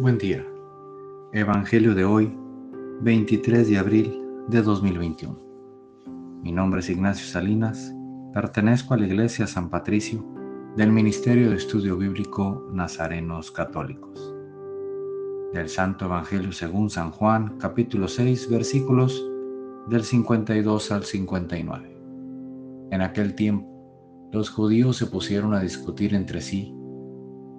Buen día. Evangelio de hoy, 23 de abril de 2021. Mi nombre es Ignacio Salinas, pertenezco a la Iglesia San Patricio del Ministerio de Estudio Bíblico Nazarenos Católicos. Del Santo Evangelio según San Juan, capítulo 6, versículos del 52 al 59. En aquel tiempo, los judíos se pusieron a discutir entre sí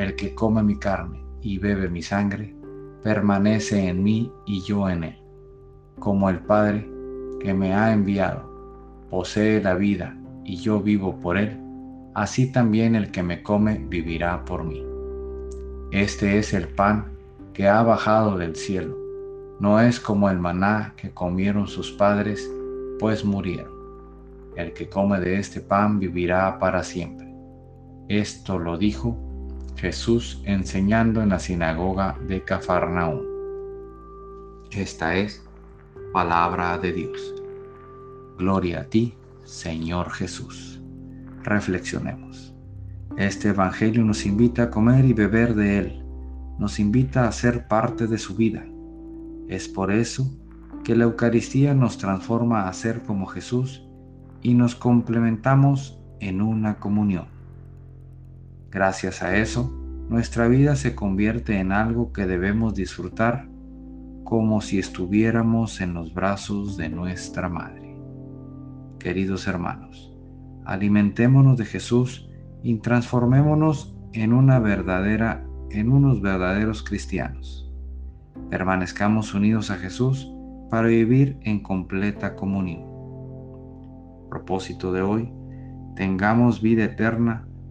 El que come mi carne y bebe mi sangre, permanece en mí y yo en él. Como el Padre que me ha enviado posee la vida y yo vivo por él, así también el que me come vivirá por mí. Este es el pan que ha bajado del cielo. No es como el maná que comieron sus padres, pues murieron. El que come de este pan vivirá para siempre. Esto lo dijo Jesús enseñando en la sinagoga de Cafarnaúm. Esta es palabra de Dios. Gloria a ti, Señor Jesús. Reflexionemos. Este Evangelio nos invita a comer y beber de Él, nos invita a ser parte de su vida. Es por eso que la Eucaristía nos transforma a ser como Jesús y nos complementamos en una comunión. Gracias a eso, nuestra vida se convierte en algo que debemos disfrutar como si estuviéramos en los brazos de nuestra Madre. Queridos hermanos, alimentémonos de Jesús y transformémonos en una verdadera en unos verdaderos cristianos. Permanezcamos unidos a Jesús para vivir en completa comunión. Propósito de hoy, tengamos vida eterna